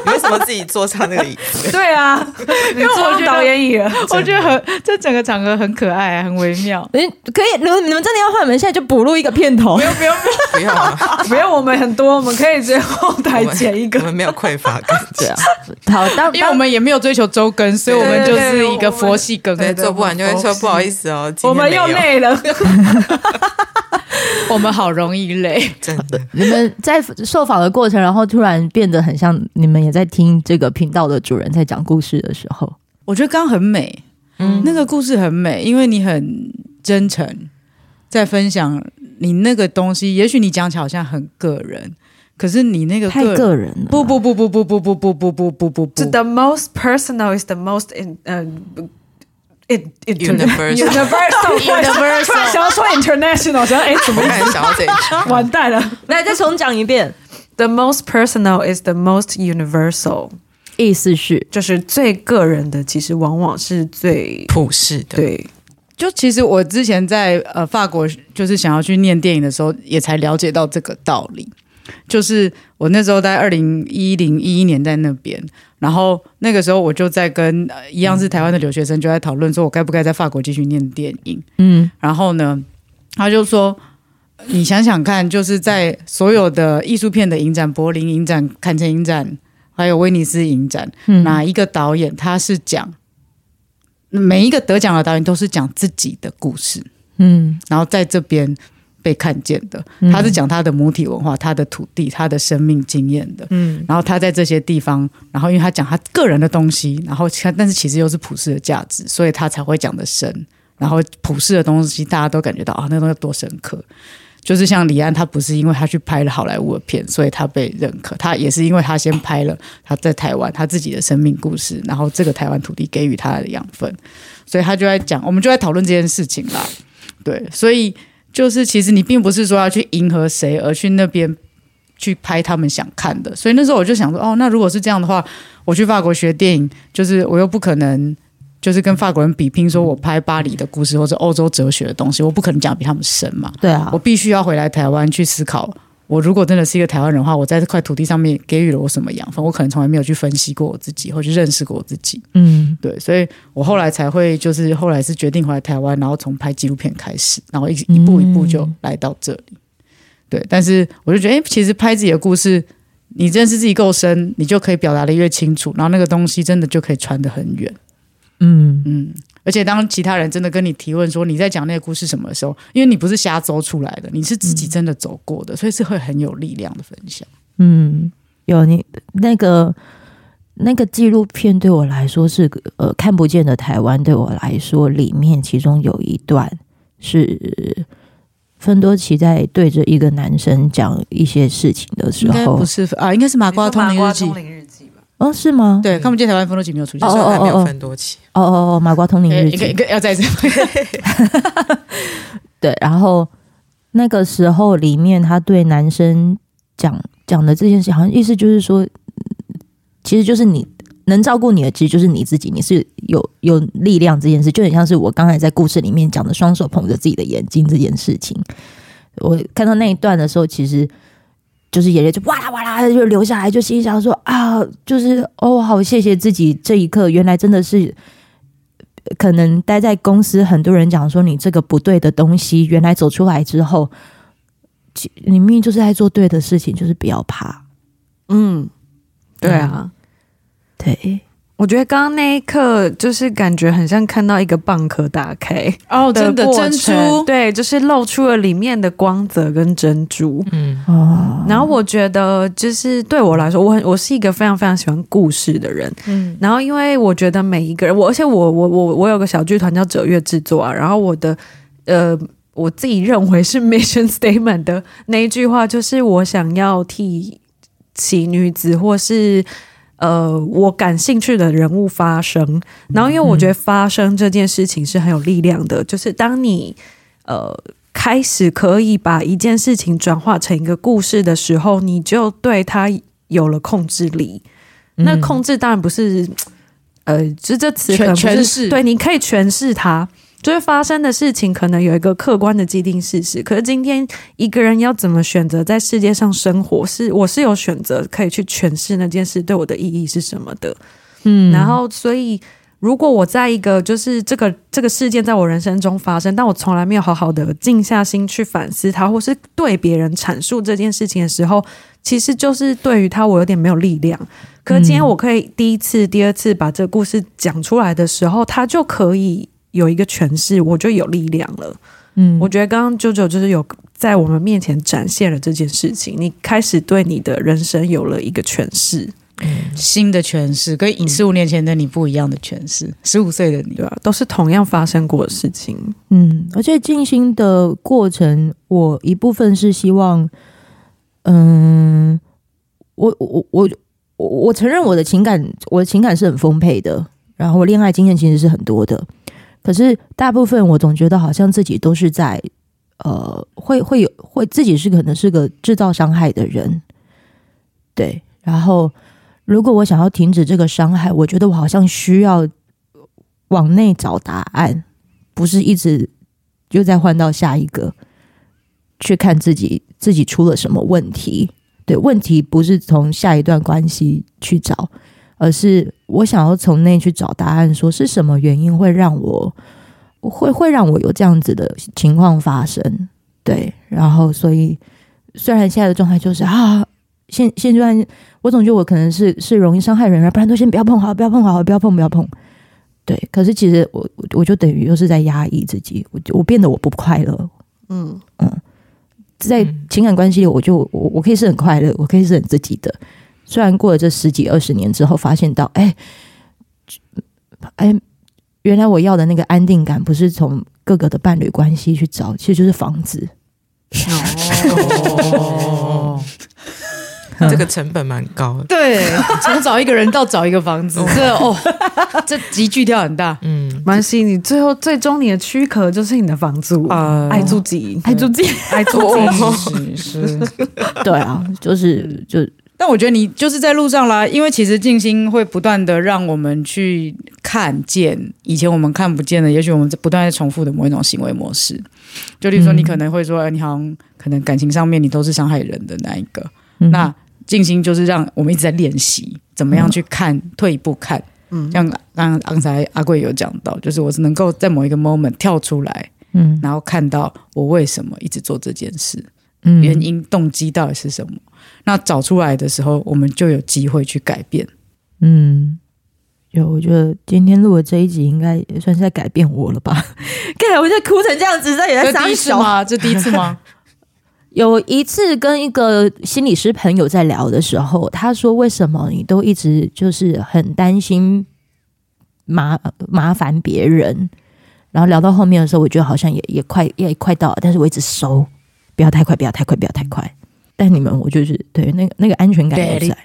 你为什么自己坐上那个椅子？对啊，因为我觉得导演椅了，我觉得很这整个场合很可爱，很微妙。哎，可以，你们你们真的要换？我们现在就补录一个片头。不用不用不要啊，不要，我们很多，我们可以直接后台剪一个我们没有匮乏感，对啊，好，当因为我们也没有追求周更，所以我们就是一个佛系更。对，做不完就会说不好意思哦，我们又累了，我们好容易累，真的。你们在受访的过程，然后突然变得很像你们也在听这个频道的主人在讲故事的时候，我觉得刚刚很美，嗯，那个故事很美，因为你很真诚，在分享你那个东西。也许你讲起来好像很个人，可是你那个太个人了。不不不不不不不不不不不不不，The most personal is the most in 呃。It, it, universal universal universal，突然想要说 international，想要哎，怎么看想要这一句？完蛋了！来，再重讲一遍。The most personal is the most universal，意思是就是最个人的，其实往往是最普世的。对，就其实我之前在呃法国，就是想要去念电影的时候，也才了解到这个道理。就是我那时候在二零一零一一年在那边，然后那个时候我就在跟、呃、一样是台湾的留学生就在讨论，说我该不该在法国继续念电影。嗯，然后呢，他就说，你想想看，就是在所有的艺术片的影展，柏林影展、坎城影展，还有威尼斯影展，嗯哪一个导演他是讲每一个得奖的导演都是讲自己的故事，嗯然后在这边。被看见的，他是讲他的母体文化、他的土地、他的生命经验的。嗯，然后他在这些地方，然后因为他讲他个人的东西，然后但是其实又是普世的价值，所以他才会讲的深。然后普世的东西，大家都感觉到啊，那东西多深刻。就是像李安，他不是因为他去拍了好莱坞的片，所以他被认可，他也是因为他先拍了他在台湾他自己的生命故事，然后这个台湾土地给予他的养分，所以他就在讲，我们就在讨论这件事情啦。对，所以。就是其实你并不是说要去迎合谁而去那边去拍他们想看的，所以那时候我就想说，哦，那如果是这样的话，我去法国学电影，就是我又不可能就是跟法国人比拼，说我拍巴黎的故事或者欧洲哲学的东西，我不可能讲比他们深嘛。对啊，我必须要回来台湾去思考。我如果真的是一个台湾人的话，我在这块土地上面给予了我什么养分？我可能从来没有去分析过我自己，或去认识过我自己。嗯，对，所以我后来才会，就是后来是决定回来台湾，然后从拍纪录片开始，然后一一步一步就来到这里。嗯、对，但是我就觉得，哎，其实拍自己的故事，你认识自己够深，你就可以表达的越清楚，然后那个东西真的就可以传得很远。嗯嗯。而而且当其他人真的跟你提问说你在讲那个故事什么的时候，因为你不是瞎走出来的，你是自己真的走过的，嗯、所以是会很有力量的分享。嗯，有你那个那个纪录片对我来说是呃看不见的台湾，对我来说里面其中有一段是芬多奇在对着一个男生讲一些事情的时候，不是啊，应该是麻瓜通灵日记。哦，是吗？对，看不见台湾分多期没有出现，哦哦哦，没有分多期。哦哦哦，麻瓜通灵日记，一个一个要在这里。对，然后那个时候里面，他对男生讲讲的这件事，好像意思就是说，其实就是你能照顾你的，其实就是你自己，你是有有力量这件事，就很像是我刚才在故事里面讲的，双手捧着自己的眼睛这件事情。我看到那一段的时候，其实。就是眼泪就哇啦哇啦就流下来，就心想说啊，就是哦，好谢谢自己这一刻，原来真的是可能待在公司，很多人讲说你这个不对的东西，原来走出来之后，你明明就是在做对的事情，就是不要怕。嗯，对啊，对。我觉得刚刚那一刻就是感觉很像看到一个蚌壳打开哦，真的珍珠，对，就是露出了里面的光泽跟珍珠，嗯哦。然后我觉得就是对我来说，我很我是一个非常非常喜欢故事的人，嗯。然后因为我觉得每一个人，我而且我我我我有个小剧团叫折月制作啊。然后我的呃，我自己认为是 mission statement 的那一句话，就是我想要替奇女子或是。呃，我感兴趣的人物发声，然后因为我觉得发声这件事情是很有力量的，嗯、就是当你呃开始可以把一件事情转化成一个故事的时候，你就对它有了控制力。嗯、那控制当然不是呃，就这词可能不是对，你可以诠释它。就是发生的事情可能有一个客观的既定事实，可是今天一个人要怎么选择在世界上生活，是我是有选择可以去诠释那件事对我的意义是什么的，嗯，然后所以如果我在一个就是这个这个事件在我人生中发生，但我从来没有好好的静下心去反思它，或是对别人阐述这件事情的时候，其实就是对于他我有点没有力量。可是今天我可以第一次、第二次把这个故事讲出来的时候，他就可以。有一个诠释，我就有力量了。嗯，我觉得刚刚 JoJo 就是有在我们面前展现了这件事情，你开始对你的人生有了一个诠释，嗯、新的诠释，跟十五年前的你不一样的诠释。十五岁的你，对吧？都是同样发生过的事情。嗯，而且静心的过程，我一部分是希望，嗯，我我我我我承认我的情感，我的情感是很丰沛的，然后我恋爱经验其实是很多的。可是大部分我总觉得好像自己都是在，呃，会会有会自己是可能是个制造伤害的人，对。然后如果我想要停止这个伤害，我觉得我好像需要往内找答案，不是一直又再换到下一个去看自己自己出了什么问题。对，问题不是从下一段关系去找。而是我想要从内去找答案，说是什么原因会让我会会让我有这样子的情况发生？对，然后所以虽然现在的状态就是啊，现现阶段我总觉得我可能是是容易伤害人，不然都先不要碰好，不要碰好，不要碰，不要碰。对，可是其实我我就等于又是在压抑自己，我我变得我不快乐。嗯嗯，在情感关系里，我就我我可以是很快乐，我可以是很自己的。虽然过了这十几二十年之后，发现到，哎，哎，原来我要的那个安定感，不是从各个的伴侣关系去找，其实就是房子。哦，这个成本蛮高的。对，从找一个人到找一个房子，这哦，这急剧跳很大。嗯，没关系，你最后最终你的躯壳就是你的房租啊，爱自己，爱自己，爱自己，是是，对啊，就是就。但我觉得你就是在路上啦，因为其实静心会不断的让我们去看见以前我们看不见的，也许我们不断在重复的某一种行为模式。就例如说，你可能会说，嗯、你好像可能感情上面你都是伤害人的那一个。嗯、那静心就是让我们一直在练习怎么样去看，嗯、退一步看。嗯，像刚刚才阿贵有讲到，就是我是能够在某一个 moment 跳出来，嗯，然后看到我为什么一直做这件事。嗯，原因动机到底是什么？那找出来的时候，我们就有机会去改变。嗯，有，我觉得今天录的这一集应该也算是在改变我了吧？看我现在哭成这样子，这也在第一次吗？这第一次吗？有一次跟一个心理师朋友在聊的时候，他说：“为什么你都一直就是很担心麻麻烦别人？”然后聊到后面的时候，我觉得好像也也快也快到了，但是我一直收，不要太快，不要太快，不要太快。但你们，我就是对那个那个安全感也在。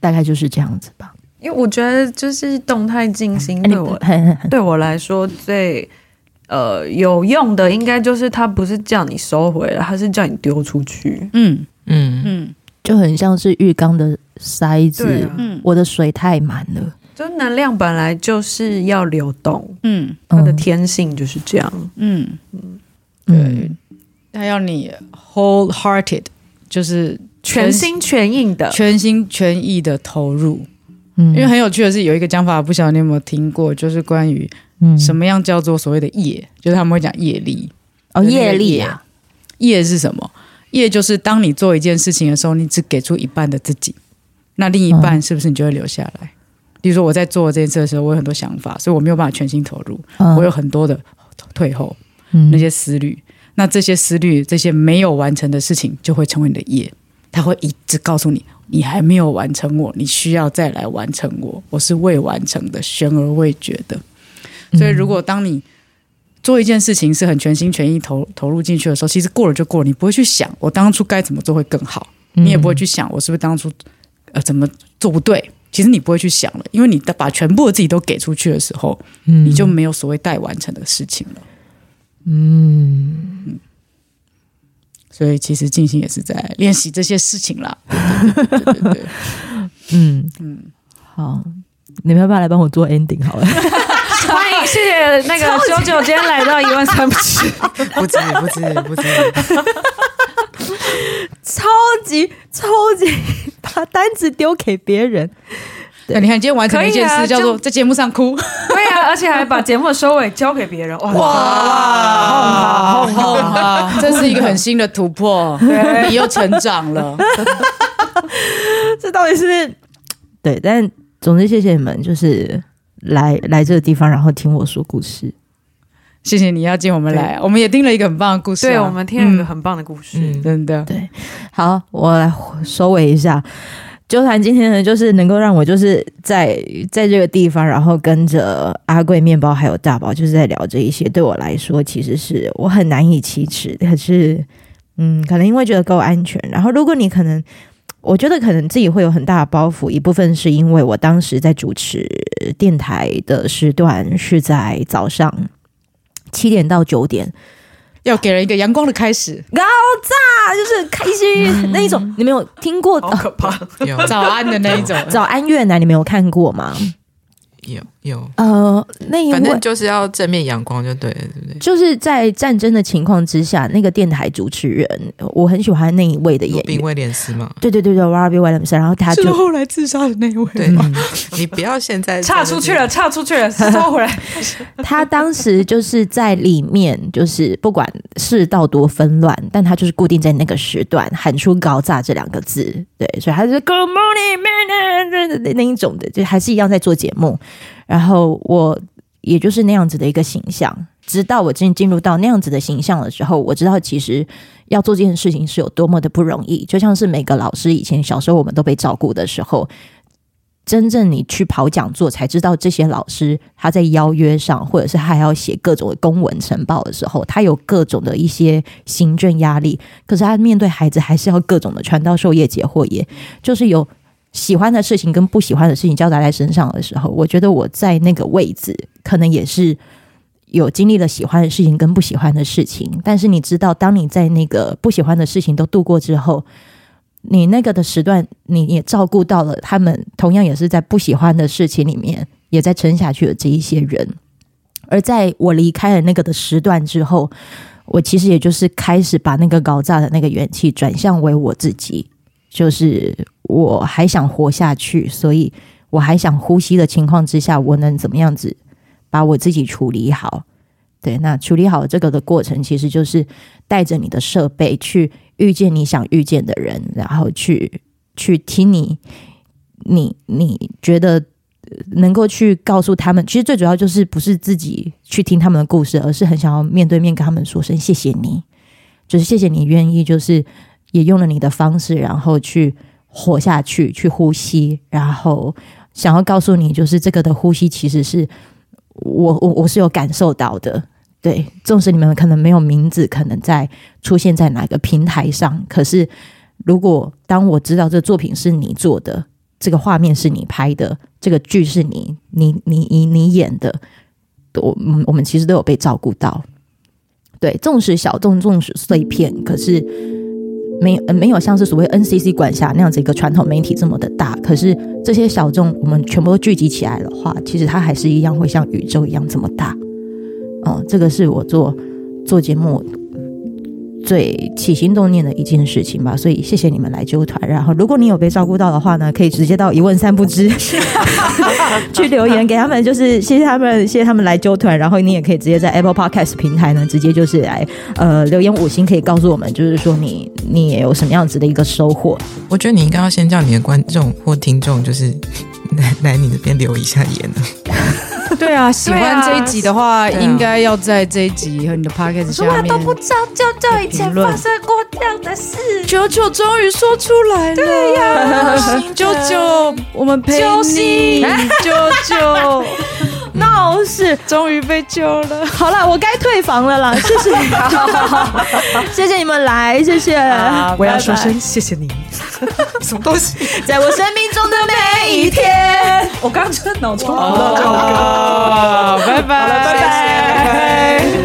大概就是这样子吧，因为我觉得就是动态静心对我对我来说最呃有用的，应该就是它不是叫你收回来，它是叫你丢出去。嗯。嗯。嗯，就很像是浴缸的塞子，嗯，我的水太满了。就能量本来就是要流动，嗯，它的天性就是这样，嗯。嗯，对，他要你 wholehearted，就是。全心全意的，全心全意的投入。嗯，因为很有趣的是，有一个讲法，不晓得你有没有听过，就是关于什么样叫做所谓的业，嗯、就是他们会讲业力。哦，业力啊，业。是什么？业就是当你做一件事情的时候，你只给出一半的自己，那另一半是不是你就会留下来？嗯、比如说我在做这件事的时候，我有很多想法，所以我没有办法全心投入，嗯、我有很多的退后，嗯、那些思虑，那这些思虑，这些没有完成的事情，就会成为你的业。他会一直告诉你，你还没有完成我，你需要再来完成我，我是未完成的，悬而未决的。所以，如果当你做一件事情是很全心全意投投入进去的时候，其实过了就过了，你不会去想我当初该怎么做会更好，你也不会去想我是不是当初呃怎么做不对。其实你不会去想了，因为你的把全部的自己都给出去的时候，你就没有所谓待完成的事情了。嗯。所以其实静心也是在练习这些事情啦。对对对对对嗯嗯，好，你们要不要来帮我做 ending 好了？欢迎，谢谢那个九九今天来到一万三不止，不止不止不止，超级超级把单子丢给别人。对，你看，今天完成了一件事，啊、叫做在节目上哭。对啊，而且还把节目的收尾交给别人。哇，哇，好好，这是一个很新的突破，你又成长了。这到底是对？但总之，谢谢你们，就是来来这个地方，然后听我说故事。谢谢你邀请我们来，我们也听了一个很棒的故事，啊。对，我们听了一个很棒的故事，嗯嗯，真的。对，好，我来收尾一下。纠团今天呢，就是能够让我就是在在这个地方，然后跟着阿贵面包还有大宝，就是在聊这一些。对我来说，其实是我很难以启齿。可是，嗯，可能因为觉得够安全。然后，如果你可能，我觉得可能自己会有很大的包袱。一部分是因为我当时在主持电台的时段是在早上七点到九点。要给人一个阳光的开始，高炸就是开心那一种，嗯、你没有听过？好可怕！早安的那一种，早安越南，你没有看过吗？有有呃，那一位反正就是要正面阳光就对了，对不对？就是在战争的情况之下，那个电台主持人，我很喜欢那一位的演员，威廉斯嘛。对对对对，Robbie Williams，然后他就是后来自杀的那一位。对，你不要现在 岔出去了，岔出去了，收回来。他当时就是在里面，就是不管世道多纷乱，但他就是固定在那个时段喊出“搞炸”这两个字。对，所以他是 Good morning, man，那那一种的，就还是一样在做节目。然后我也就是那样子的一个形象，直到我进进入到那样子的形象的时候，我知道其实要做这件事情是有多么的不容易。就像是每个老师以前小时候我们都被照顾的时候，真正你去跑讲座才知道，这些老师他在邀约上，或者是他还要写各种公文呈报的时候，他有各种的一些行政压力。可是他面对孩子还是要各种的传道授业解惑，也就是有。喜欢的事情跟不喜欢的事情交杂在身上的时候，我觉得我在那个位置可能也是有经历了喜欢的事情跟不喜欢的事情。但是你知道，当你在那个不喜欢的事情都度过之后，你那个的时段，你也照顾到了他们，同样也是在不喜欢的事情里面也在撑下去的这一些人。而在我离开了那个的时段之后，我其实也就是开始把那个搞炸的那个元气转向为我自己。就是我还想活下去，所以我还想呼吸的情况之下，我能怎么样子把我自己处理好？对，那处理好这个的过程，其实就是带着你的设备去遇见你想遇见的人，然后去去听你你你觉得能够去告诉他们，其实最主要就是不是自己去听他们的故事，而是很想要面对面跟他们说声谢谢你，就是谢谢你愿意，就是也用了你的方式，然后去活下去，去呼吸，然后想要告诉你，就是这个的呼吸其实是我我我是有感受到的。对，纵使你们可能没有名字，可能在出现在哪个平台上，可是如果当我知道这作品是你做的，这个画面是你拍的，这个剧是你你你你你演的，我我们其实都有被照顾到。对，纵使小众，纵使碎片，可是没没有像是所谓 NCC 管辖那样子一个传统媒体这么的大。可是这些小众，我们全部都聚集起来的话，其实它还是一样会像宇宙一样这么大。哦，这个是我做做节目最起心动念的一件事情吧，所以谢谢你们来揪团。然后，如果你有被照顾到的话呢，可以直接到一问三不知 去留言给他们，就是谢谢他们，谢谢他们来揪团。然后你也可以直接在 Apple Podcast 平台呢，直接就是来呃留言五星，可以告诉我们，就是说你你也有什么样子的一个收获。我觉得你应该要先叫你的观众或听众，就是来来你那边留一下言呢。对啊，喜欢这一集的话，应该要在这一集和你的 podcast 下面。我都不知道舅舅以前发生过这样的事。九九终于说出来了，对呀，九九，我们陪你，九九，闹事终于被救了。好了，我该退房了啦，谢谢，谢谢你们来，谢谢，我要说声谢谢你。什么东西？在我生命中的每一天，我刚刚真的脑充好了，拜拜，拜拜。